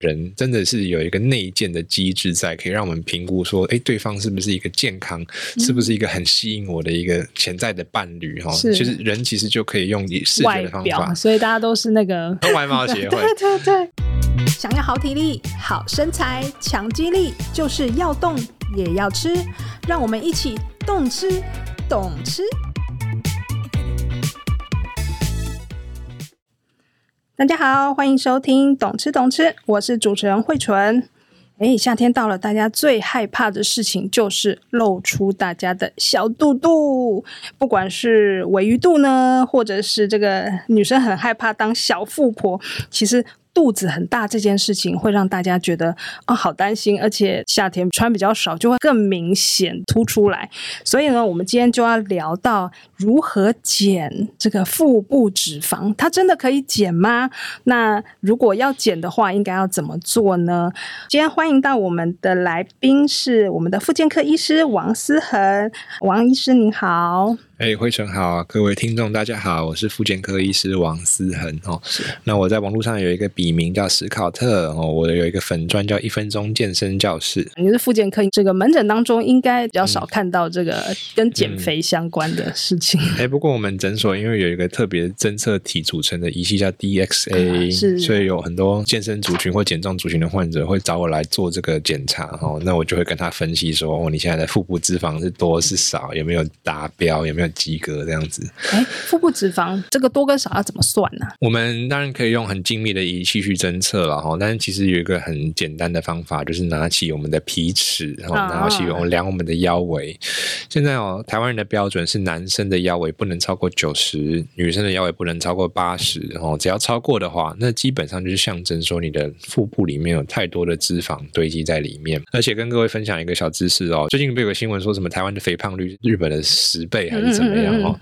人真的是有一个内建的机制在，可以让我们评估说，哎，对方是不是一个健康，嗯、是不是一个很吸引我的一个潜在的伴侣？哈，其实人其实就可以用你视觉的方法，所以大家都是那个 外貌协会。对对对，想要好体力、好身材、强肌力，就是要动也要吃，让我们一起动吃、懂吃。大家好，欢迎收听《懂吃懂吃》，我是主持人慧纯。哎，夏天到了，大家最害怕的事情就是露出大家的小肚肚，不管是鮪鱼肚呢，或者是这个女生很害怕当小富婆，其实。肚子很大这件事情会让大家觉得哦，好担心，而且夏天穿比较少就会更明显凸出来。所以呢，我们今天就要聊到如何减这个腹部脂肪，它真的可以减吗？那如果要减的话，应该要怎么做呢？今天欢迎到我们的来宾是我们的妇健科医师王思恒，王医师您好。哎，辉成好，各位听众大家好，我是妇健科医师王思恒哦。那我在网络上有一个笔名叫史考特哦，我有一个粉专叫一分钟健身教室。你是妇健科，这个门诊当中应该比较少看到这个跟减肥相关的事情。哎、嗯嗯，不过我们诊所因为有一个特别侦测体组成的仪器叫 DXA，、嗯、是，所以有很多健身族群或减重族群的患者会找我来做这个检查哦。那我就会跟他分析说，哦，你现在的腹部脂肪是多是少，有没有达标，有没有？及格这样子，哎，腹部脂肪这个多跟少要怎么算呢？我们当然可以用很精密的仪器去侦测了哈，但是其实有一个很简单的方法，就是拿起我们的皮尺，然后拿起我们量我们的腰围。哦、现在哦，台湾人的标准是男生的腰围不能超过九十，女生的腰围不能超过八十哦。只要超过的话，那基本上就是象征说你的腹部里面有太多的脂肪堆积在里面。而且跟各位分享一个小知识哦，最近不有个新闻说什么台湾的肥胖率日本的十倍还是怎么样？嗯哦，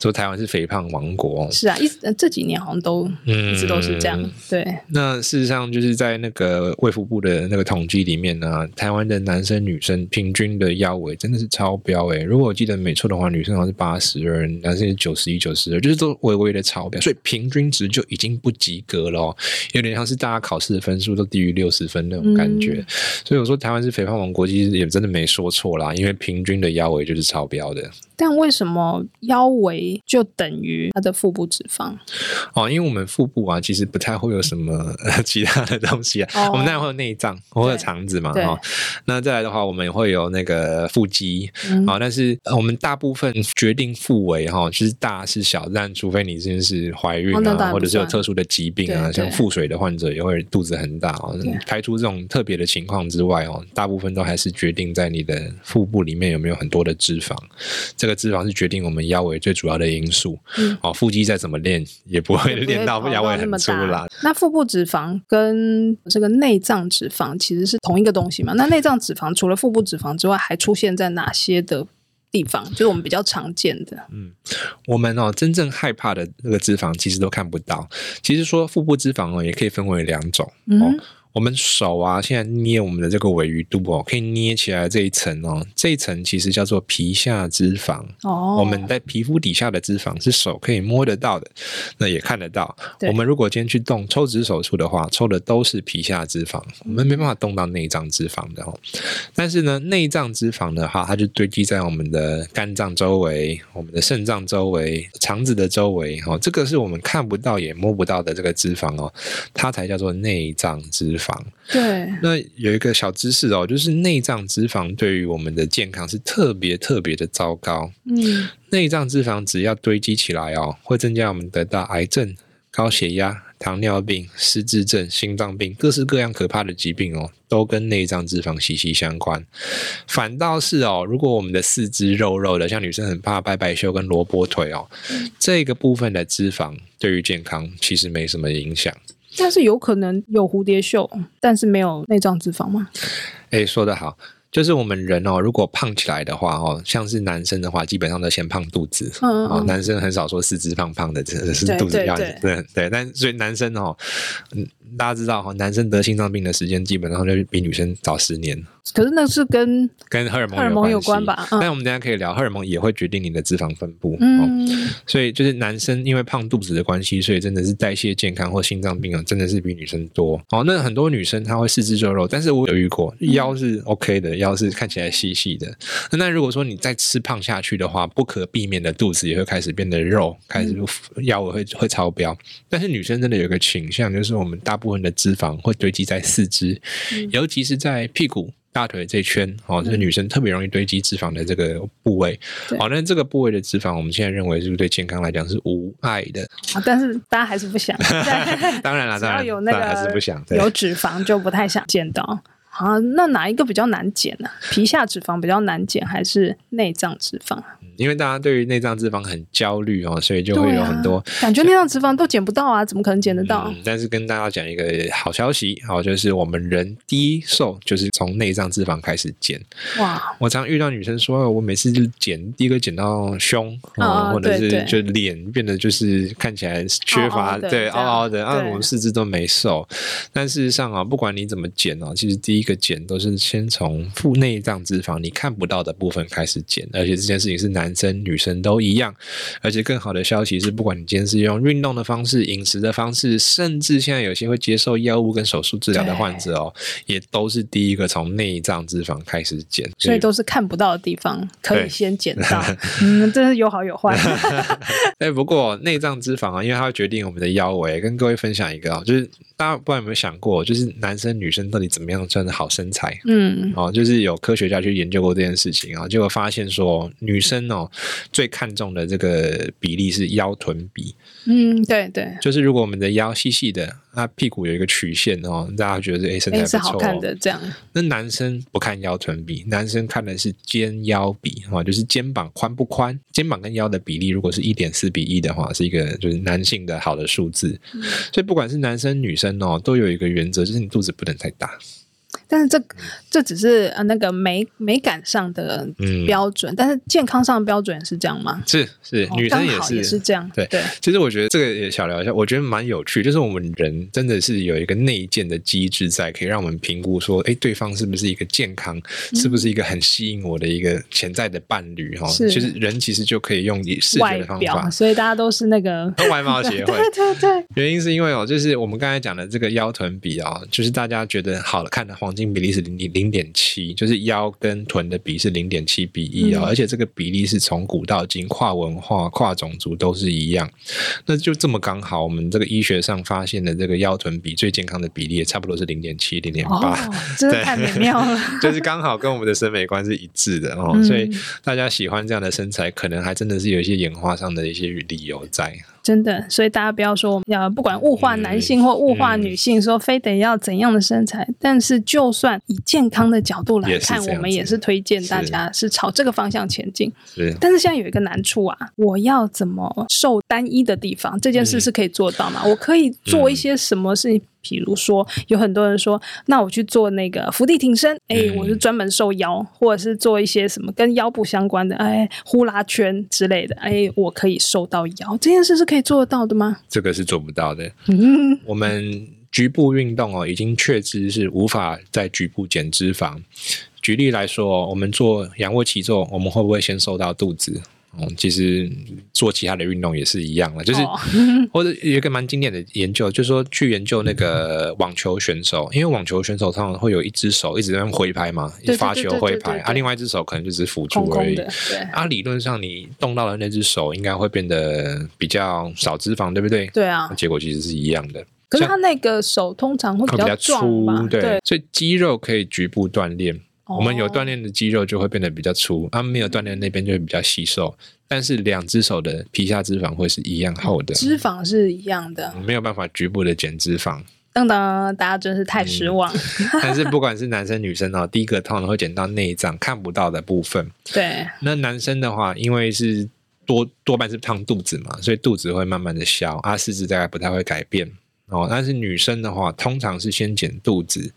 说台湾是肥胖王国，是啊，一这几年好像都一直都是这样。嗯、对，那事实上就是在那个卫福部的那个统计里面呢，台湾的男生女生平均的腰围真的是超标诶。如果我记得没错的话，女生好像是八十二，男生是九十一、九十二，就是都微微的超标，所以平均值就已经不及格了，哦有点像是大家考试的分数都低于六十分那种感觉。嗯、所以我说台湾是肥胖王国，其实也真的没说错啦，因为平均的腰围就是超标的。但为什么腰围就等于它的腹部脂肪？哦，因为我们腹部啊，其实不太会有什么 其他的东西啊。哦、我们当然会有内脏，会有肠子嘛。哈，那再来的话，我们也会有那个腹肌。啊、嗯哦，但是我们大部分决定腹围哈，就是大是小，但除非你真的是怀孕啊，哦、或者是有特殊的疾病啊，像腹水的患者也会肚子很大啊。排除这种特别的情况之外哦，大部分都还是决定在你的腹部里面有没有很多的脂肪。这个脂肪是决定我们腰围最主要的因素。嗯，哦，腹肌再怎么练，也不会练到腰围很粗啦。那腹部脂肪跟这个内脏脂肪其实是同一个东西嘛？那内脏脂肪除了腹部脂肪之外，还出现在哪些的地方？就是我们比较常见的。嗯，我们哦，真正害怕的那个脂肪，其实都看不到。其实说腹部脂肪哦，也可以分为两种。嗯。哦我们手啊，现在捏我们的这个尾鱼肚哦，可以捏起来这一层哦，这一层其实叫做皮下脂肪哦。我们在皮肤底下的脂肪是手可以摸得到的，那也看得到。我们如果今天去动抽脂手术的话，抽的都是皮下脂肪，我们没办法动到内脏脂肪的哦。但是呢，内脏脂肪的话，它就堆积在我们的肝脏周围、我们的肾脏周围、肠子的周围哦。这个是我们看不到也摸不到的这个脂肪哦，它才叫做内脏脂肪。对，那有一个小知识哦，就是内脏脂肪对于我们的健康是特别特别的糟糕。嗯，内脏脂肪只要堆积起来哦，会增加我们得到癌症、高血压、糖尿病、失智症、心脏病，各式各样可怕的疾病哦，都跟内脏脂肪息息相关。反倒是哦，如果我们的四肢肉肉的，像女生很怕拜拜袖跟萝卜腿哦，嗯，这个部分的脂肪对于健康其实没什么影响。但是有可能有蝴蝶袖，但是没有内脏脂肪吗？哎，说的好。就是我们人哦，如果胖起来的话哦，像是男生的话，基本上都先胖肚子。嗯，嗯，男生很少说四肢胖胖的，真的是肚子要对对，对，对。但所以男生哦，大家知道哈，男生得心脏病的时间基本上就比女生早十年。可是那是跟跟荷尔蒙荷尔蒙有关吧？但我们等下可以聊，荷尔蒙也会决定你的脂肪分布。嗯，所以就是男生因为胖肚子的关系，所以真的是代谢健康或心脏病啊，真的是比女生多。哦，那很多女生她会四肢赘肉，但是我有遇过腰是 OK 的，腰是看起来细细的。那如果说你再吃胖下去的话，不可避免的肚子也会开始变得肉，开始腰围会会超标。但是女生真的有一个倾向，就是我们大部分的脂肪会堆积在四肢，尤其是在屁股。大腿这一圈哦，是女生特别容易堆积脂肪的这个部位。好，那这个部位的脂肪，我们现在认为是不是对健康来讲是无害的？但是大家还是不想。当然了，当然有那个还是不想。有脂肪就不太想见到。好，那哪一个比较难减呢？皮下脂肪比较难减，还是内脏脂肪？因为大家对于内脏脂肪很焦虑哦，所以就会有很多、啊、感觉内脏脂肪都减不到啊，怎么可能减得到、嗯？但是跟大家讲一个好消息哦，就是我们人第一瘦就是从内脏脂肪开始减。哇！我常遇到女生说，我每次就减第一个减到胸啊、哦，或者是就脸变得就是看起来缺乏，对凹凹的，啊，我们四肢都没瘦。但事实上啊，不管你怎么减哦，其实第一个减都是先从腹内脏脂肪你看不到的部分开始减，而且这件事情是。男生女生都一样，而且更好的消息是，不管你今天是用运动的方式、饮食的方式，甚至现在有些会接受药物跟手术治疗的患者哦，也都是第一个从内脏脂肪开始减，所以都是看不到的地方可以先减到。嗯，真是有好有坏。哎，不过内脏脂肪啊，因为它会决定我们的腰围，跟各位分享一个啊，就是。大家不知道有没有想过，就是男生女生到底怎么样算是好身材？嗯，哦，就是有科学家去研究过这件事情啊，结果发现说，女生哦最看重的这个比例是腰臀比。嗯，对对，就是如果我们的腰细细的，那屁股有一个曲线哦，大家觉得哎身材不错，哦，是好看的这样。那男生不看腰臀比，男生看的是肩腰比哦，就是肩膀宽不宽，肩膀跟腰的比例如果是一点四比一的话，是一个就是男性的好的数字。嗯，所以不管是男生女生哦，都有一个原则，就是你肚子不能太大。但是这这只是呃那个美美感上的标准，嗯，但是健康上的标准是这样吗？是是，女生也是也是这样。对对，其实我觉得这个也小聊一下，我觉得蛮有趣，就是我们人真的是有一个内建的机制在，可以让我们评估说，哎，对方是不是一个健康，嗯，是不是一个很吸引我的一个潜在的伴侣哈？其实人其实就可以用以视觉的方法，所以大家都是那个 外貌协会。对对对，原因是因为哦，就是我们刚才讲的这个腰臀比啊，就是大家觉得好了看的黄金比例是零零点七，就是腰跟臀的比是零点七比一啊，而且这个比例是从古到今跨文化、跨种族都是一样。那就这么刚好，我们这个医学上发现的这个腰臀比最健康的比例也差不多是零点七、零点八，真的太美妙了。就是刚好跟我们的审美观是一致的哦，所以大家喜欢这样的身材，可能还真的是有一些演化上的一些理由在。真的，所以大家不要说我们要不管物化男性或物化女性，说非得要怎样的身材。但是，就算以健康的角度来看，我们也是推荐大家是朝这个方向前进。是，但是现在有一个难处啊，我要怎么瘦单一的地方？这件事是可以做到吗？我可以做一些什么事情？比如说，有很多人说，那我去做那个伏地挺身，哎，我是专门瘦腰，或者是做一些什么跟腰部相关的，哎，呼啦圈之类的，哎，我可以瘦到腰。这件事是可以做得到的吗？这个是做不到的。嗯，我们局部运动哦，已经确知是无法在局部减脂肪。举例来说，我们做仰卧起坐，我们会不会先瘦到肚子？嗯，其实做其他的运动也是一样了，就是、哦、或者有一个蛮经典的研究，就是说去研究那个网球选手，因为网球选手通常会有一只手一直在挥拍嘛，发球挥拍，啊，另外一只手可能就是辅助而已。对，啊，理论上你动到的那只手应该会变得比较少脂肪，对不对？对啊，结果其实是一样的。可是他那个手通常会比较，会比较粗，对，对，所以肌肉可以局部锻炼。我们有锻炼的肌肉就会变得比较粗，啊，没有锻炼那边就会比较细瘦。但是两只手的皮下脂肪会是一样厚的，脂肪是一样的，没有办法局部的减脂肪。当当，大家真是太失望。嗯、但是不管是男生女生哦，第一个通常会减到内脏看不到的部分。对，那男生的话，因为是多多半是胖肚子嘛，所以肚子会慢慢的消，啊，四肢大概不太会改变。哦，但是女生的话，通常是先减肚子，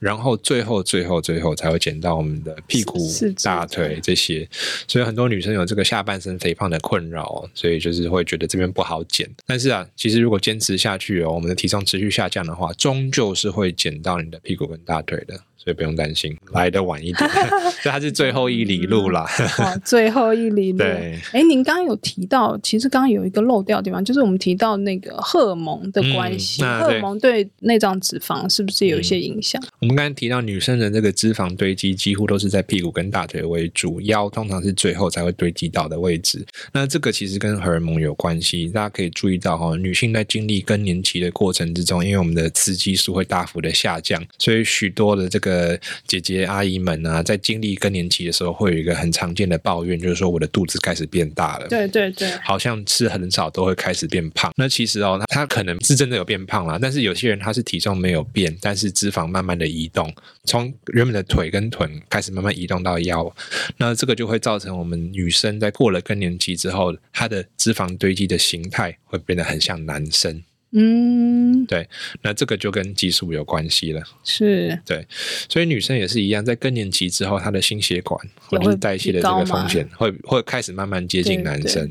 然后最后最后最后才会减到我们的屁股、大腿这些。所以很多女生有这个下半身肥胖的困扰，所以就是会觉得这边不好减。但是啊，其实如果坚持下去哦，我们的体重持续下降的话，终究是会减到你的屁股跟大腿的。所以不用担心，来的晚一点，这还是最后一里路啦。哦，最后一里路。对，哎，您刚刚有提到，其实刚刚有一个漏掉的地方，就是我们提到那个荷尔蒙的关系，嗯、荷尔蒙对内脏脂肪是不是有一些影响？嗯、我们刚才提到，女生的这个脂肪堆积几乎都是在屁股跟大腿为主，腰通常是最后才会堆积到的位置。那这个其实跟荷尔蒙有关系，大家可以注意到哈，女性在经历更年期的过程之中，因为我们的雌激素会大幅的下降，所以许多的这个。呃，姐姐阿姨们啊，在经历更年期的时候，会有一个很常见的抱怨，就是说我的肚子开始变大了。对对对，好像吃很少都会开始变胖。那其实哦，他可能是真的有变胖啦，但是有些人他是体重没有变，但是脂肪慢慢的移动，从原本的腿跟臀开始慢慢移动到腰。那这个就会造成我们女生在过了更年期之后，她的脂肪堆积的形态会变得很像男生。嗯，对，那这个就跟激素有关系了，是，对，所以女生也是一样，在更年期之后，她的心血管或者是代谢的这个风险会会开始慢慢接近男生，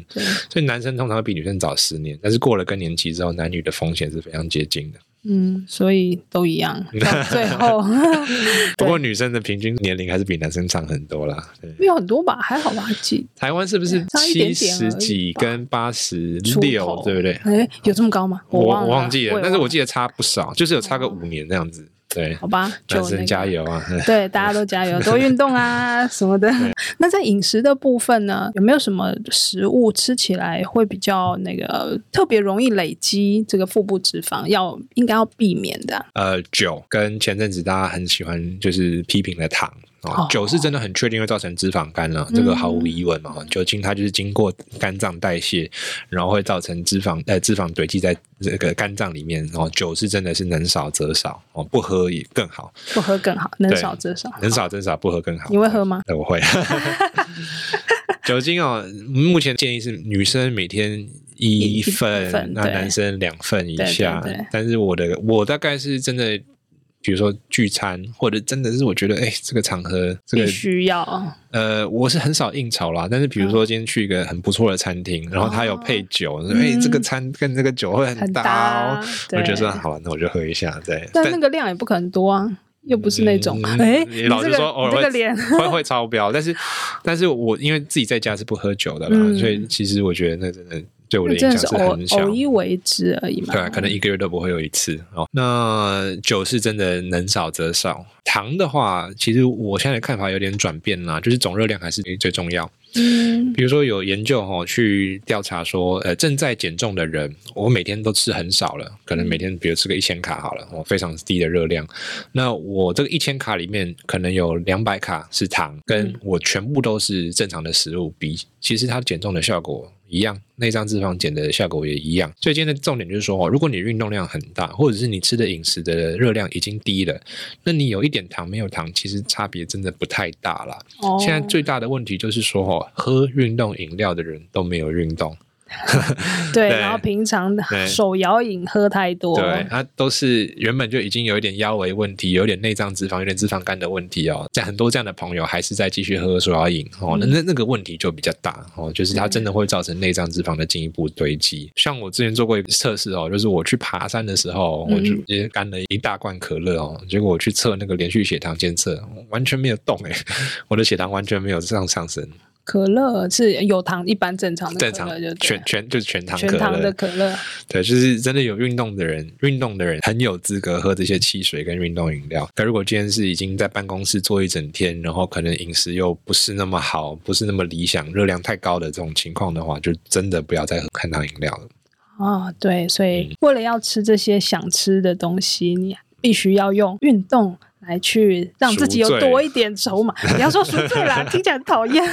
所以男生通常会比女生早十年，但是过了更年期之后，男女的风险是非常接近的。嗯，所以都一样，到最后。不过女生的平均年龄还是比男生长很多啦，对，没有很多吧，还好吧？几？台湾是不是七十几跟八十六，对不对？哎，有这么高吗？我我忘记了，但是我记得差不少，就是有差个五年这样子。对，好吧，男生加油啊！对，大家都加油，多运动啊 什么的。那在饮食的部分呢，有没有什么食物吃起来会比较那个特别容易累积这个腹部脂肪，要应该要避免的？呃，酒跟前阵子大家很喜欢就是批评的糖。酒是真的很确定会造成脂肪肝了，这个毫无疑问嘛。酒精它就是经过肝脏代谢，然后会造成脂肪呃脂肪堆积在这个肝脏里面。然后酒是真的是能少则少哦，不喝也更好，不喝更好，能少则少，能少则少，不喝更好。你会喝吗？我会。酒精哦，目前建议是女生每天一份，那男生两份以下。但是我的我大概是真的。比如说聚餐，或者真的是我觉得，哎、欸，这个场合这个必须要。呃，我是很少应酬啦，但是比如说今天去一个很不错的餐厅，嗯、然后他有配酒，哎、哦欸，这个餐跟这个酒会很搭，哦，我觉得好玩，那我就喝一下。对，但那个量也不可能多啊，又不是那种，哎、嗯，欸、老实说偶尔会会会超标，但是但是我因为自己在家是不喝酒的啦，嗯、所以其实我觉得那真的。对我的影响是很小，偶一为之而已嘛。对啊，可能一个月都不会有一次哦。那酒是真的能少则少，糖的话，其实我现在的看法有点转变啦，就是总热量还是最重要。嗯，比如说有研究哈，去调查说，呃，正在减重的人，我每天都吃很少了，可能每天比如吃个一千卡好了，哦，非常低的热量。那我这个一千卡里面，可能有两百卡是糖，跟我全部都是正常的食物比，其实它减重的效果一样，内脏脂肪减的效果也一样。所以今天的重点就是说，哦，如果你运动量很大，或者是你吃的饮食的热量已经低了，那你有一点糖没有糖，其实差别真的不太大了。现在最大的问题就是说，哦，喝运动饮料的人都没有运动。对，然后平常手摇饮喝太多，对，它都是原本就已经有一点腰围问题，有点内脏脂肪，有点脂肪肝的问题哦。在很多这样的朋友还是在继续喝手摇饮哦，那那那个问题就比较大哦，就是它真的会造成内脏脂肪的进一步堆积。像我之前做过一个测试哦，就是我去爬山的时候，我就也干了一大罐可乐哦，结果我去测那个连续血糖监测，完全没有动诶，我的血糖完全没有这样上升。可乐是有糖，一般正常的正常就全全就是全糖全糖的可乐。对，就是真的有运动的人，运动的人很有资格喝这些汽水跟运动饮料。可如果今天是已经在办公室坐一整天，然后可能饮食又不是那么好，不是那么理想，热量太高的这种情况的话，就真的不要再喝含糖饮料了。哦，对，所以为了要吃这些想吃的东西，你必须要用运动。来去让自己有多一点筹码，你要说赎罪啦，听起来很讨厌。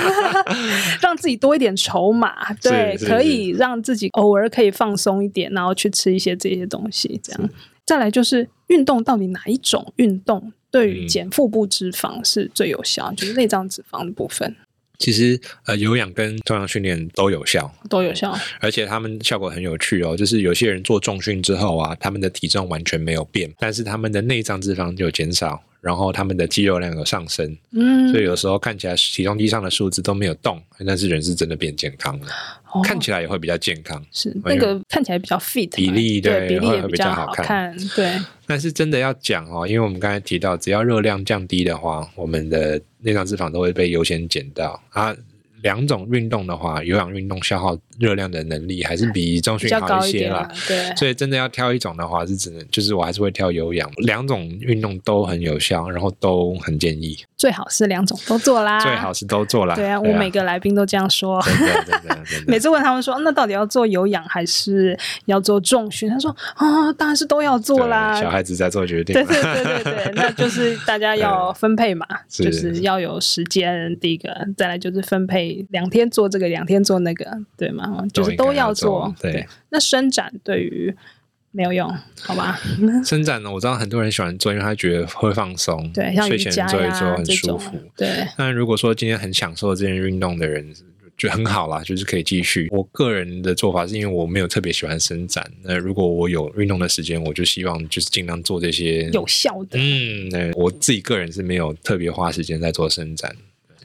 让自己多一点筹码，对，可以让自己偶尔可以放松一点，然后去吃一些这些东西，这样。再来就是运动，到底哪一种运动对于减腹部脂肪是最有效？就是内脏脂肪的部分。其实呃，有氧跟重量训练都有效，都有效，而且他们效果很有趣哦。就是有些人做重训之后啊，他们的体重完全没有变，但是他们的内脏脂肪就减少。然后他们的肌肉量有上升，嗯，所以有时候看起来体重机上的数字都没有动，但是人是真的变健康了，哦、看起来也会比较健康，是那个看起来比较 fit，比例对，对比例也会比较好看，对。但是真的要讲哦，因为我们刚才提到，只要热量降低的话，我们的内脏脂肪都会被优先减到。啊。两种运动的话，有氧运动消耗热量的能力还是比重训好一些啦。对，所以真的要挑一种的话，是只能就是我还是会挑有氧。两种运动都很有效，然后都很建议。最好是两种都做啦。最好是都做啦。对啊，我每个来宾都这样说。每次问他们说，那到底要做有氧还是要做重训？他说啊，当然是都要做啦。小孩子在做决定。对对对对对，那就是大家要 分配嘛，就是要有时间。第一个，再来就是分配。两天做这个，两天做那个，对吗？就是都要做。对，对，那伸展对于没有用，好吧？伸展呢，我知道很多人喜欢做，因为他觉得会放松。对，像瑜伽呀，睡前做一做很舒服。对。那如果说今天很享受这件运动的人，就很好啦，就是可以继续。我个人的做法是因为我没有特别喜欢伸展。那如果我有运动的时间，我就希望就是尽量做这些有效的。嗯，对，我自己个人是没有特别花时间在做伸展。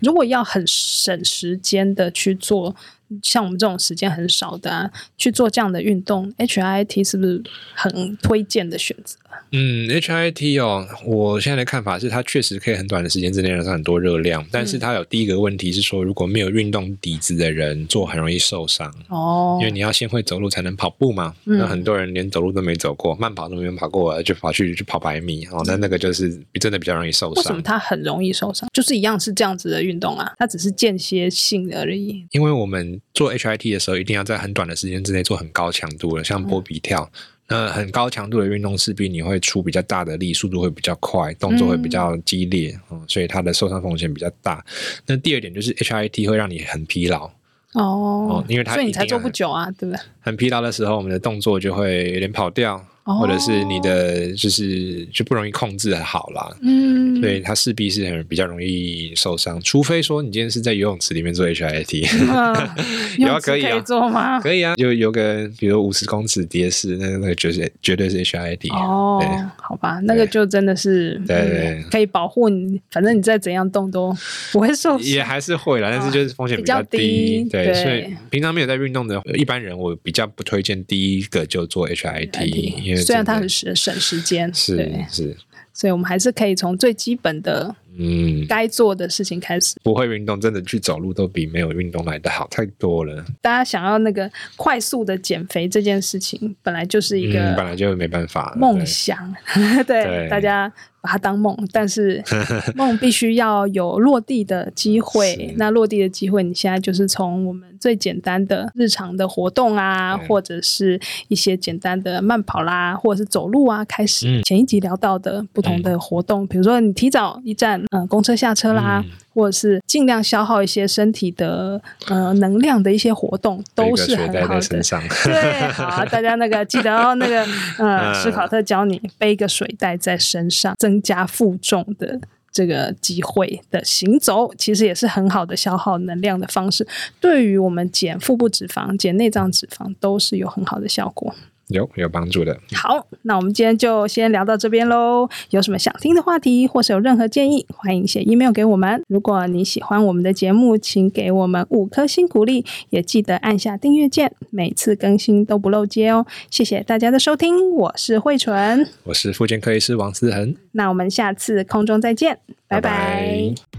如果要很省时间的去做，像我们这种时间很少的啊，去做这样的运动，HIIT 是不是很推荐的选择？嗯，HIIT 哦，我现在的看法是，它确实可以很短的时间之内燃烧很多热量，但是它有第一个问题是说，如果没有运动底子的人做，很容易受伤哦，因为你要先会走路才能跑步嘛。嗯、那很多人连走路都没走过，慢跑都没有跑过，就跑去去跑百米哦，那那个就是真的比较容易受伤。为什么它很容易受伤？就是一样是这样子的运动啊，它只是间歇性而已。因为我们做 HIIT 的时候，一定要在很短的时间之内做很高强度的，像波比跳。嗯那很高强度的运动，势必你会出比较大的力，速度会比较快，动作会比较激烈，嗯，所以它的受伤风险比较大。那第二点就是 HIIT 会让你很疲劳哦，因为它所以你才做不久啊，对不对？很疲劳的时候，我们的动作就会有点跑掉。或者是你的就是就不容易控制好啦，嗯，所以它势必是很比较容易受伤，除非说你今天是在游泳池里面做 HIIT，有 啊可以啊，做吗？可以啊，就有个比如五十公尺蝶式，那那个绝对绝对是 HIIT 哦，好吧，那个就真的是对对，可以保护你，反正你再怎样动都不会受伤，也还是会啦，但是就是风险比较低，对，所以平常没有在运动的一般人，我比较不推荐第一个就做 HIIT，因为虽然它很省省时间，是是，所以我们还是可以从最基本的嗯该做的事情开始。不会运动，真的去走路都比没有运动来的好太多了。大家想要那个快速的减肥这件事情，本来就是一个本来就没办法梦想，对大家。把它当梦，但是 梦必须要有落地的机会。那落地的机会，你现在就是从我们最简单的日常的活动啊，或者是一些简单的慢跑啦，或者是走路啊开始。嗯、前一集聊到的不同的活动，比如说你提早一站，嗯、呃，公车下车啦。嗯或者是尽量消耗一些身体的呃能量的一些活动，都是很好的。对，好，大家那个记得哦，那个呃，史考特教你背一个水袋在身上，增加负重的这个机会的行走，其实也是很好的消耗能量的方式。对于我们减腹部脂肪、减内脏脂肪，都是有很好的效果。有有帮助的。好，那我们今天就先聊到这边喽。有什么想听的话题，或是有任何建议，欢迎写 email 给我们。如果你喜欢我们的节目，请给我们五颗星鼓励，也记得按下订阅键，每次更新都不漏接哦。谢谢大家的收听，我是慧纯，我是复健科医师王思恒。那我们下次空中再见，拜拜。拜拜。